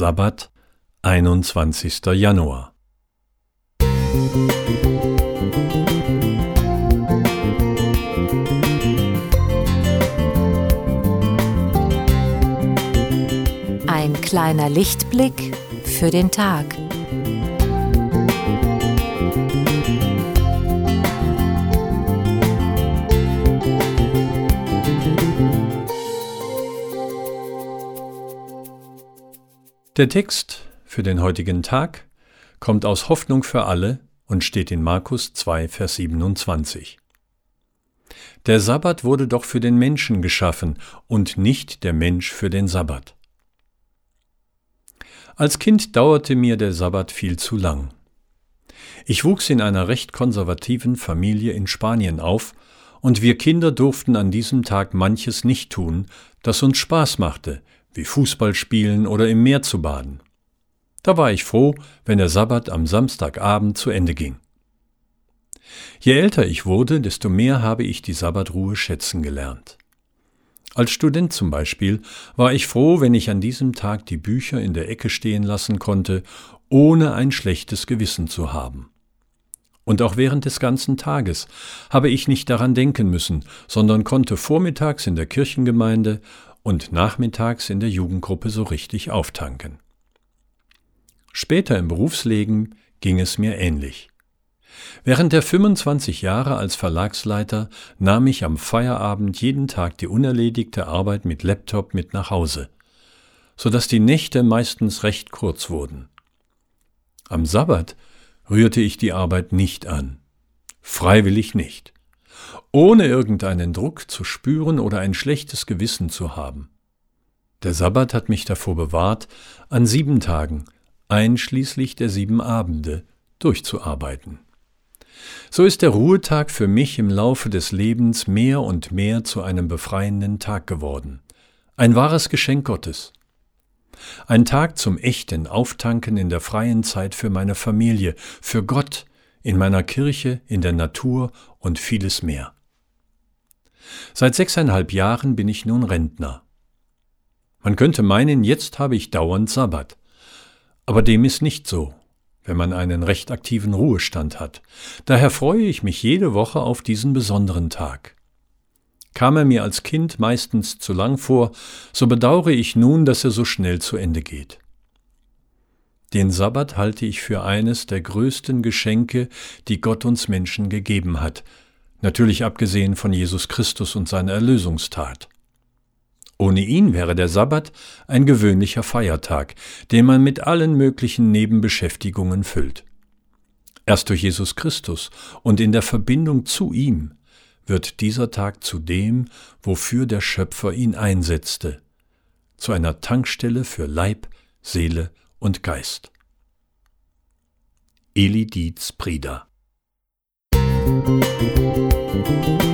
Sabbat, 21. Januar. Ein kleiner Lichtblick für den Tag. Der Text für den heutigen Tag kommt aus Hoffnung für alle und steht in Markus 2, Vers 27. Der Sabbat wurde doch für den Menschen geschaffen und nicht der Mensch für den Sabbat. Als Kind dauerte mir der Sabbat viel zu lang. Ich wuchs in einer recht konservativen Familie in Spanien auf, und wir Kinder durften an diesem Tag manches nicht tun, das uns Spaß machte, wie Fußball spielen oder im Meer zu baden. Da war ich froh, wenn der Sabbat am Samstagabend zu Ende ging. Je älter ich wurde, desto mehr habe ich die Sabbatruhe schätzen gelernt. Als Student zum Beispiel war ich froh, wenn ich an diesem Tag die Bücher in der Ecke stehen lassen konnte, ohne ein schlechtes Gewissen zu haben. Und auch während des ganzen Tages habe ich nicht daran denken müssen, sondern konnte vormittags in der Kirchengemeinde und nachmittags in der Jugendgruppe so richtig auftanken. Später im Berufsleben ging es mir ähnlich. Während der 25 Jahre als Verlagsleiter nahm ich am Feierabend jeden Tag die unerledigte Arbeit mit Laptop mit nach Hause, so dass die Nächte meistens recht kurz wurden. Am Sabbat rührte ich die Arbeit nicht an. Freiwillig nicht ohne irgendeinen Druck zu spüren oder ein schlechtes Gewissen zu haben. Der Sabbat hat mich davor bewahrt, an sieben Tagen, einschließlich der sieben Abende, durchzuarbeiten. So ist der Ruhetag für mich im Laufe des Lebens mehr und mehr zu einem befreienden Tag geworden. Ein wahres Geschenk Gottes. Ein Tag zum echten Auftanken in der freien Zeit für meine Familie, für Gott, in meiner Kirche, in der Natur und vieles mehr. Seit sechseinhalb Jahren bin ich nun Rentner. Man könnte meinen, jetzt habe ich dauernd Sabbat. Aber dem ist nicht so, wenn man einen recht aktiven Ruhestand hat. Daher freue ich mich jede Woche auf diesen besonderen Tag. Kam er mir als Kind meistens zu lang vor, so bedauere ich nun, dass er so schnell zu Ende geht. Den Sabbat halte ich für eines der größten Geschenke, die Gott uns Menschen gegeben hat, natürlich abgesehen von Jesus Christus und seiner Erlösungstat. Ohne ihn wäre der Sabbat ein gewöhnlicher Feiertag, den man mit allen möglichen Nebenbeschäftigungen füllt. Erst durch Jesus Christus und in der Verbindung zu ihm wird dieser Tag zu dem, wofür der Schöpfer ihn einsetzte, zu einer Tankstelle für Leib, Seele und Geist. Eli Dietz Prieder Musik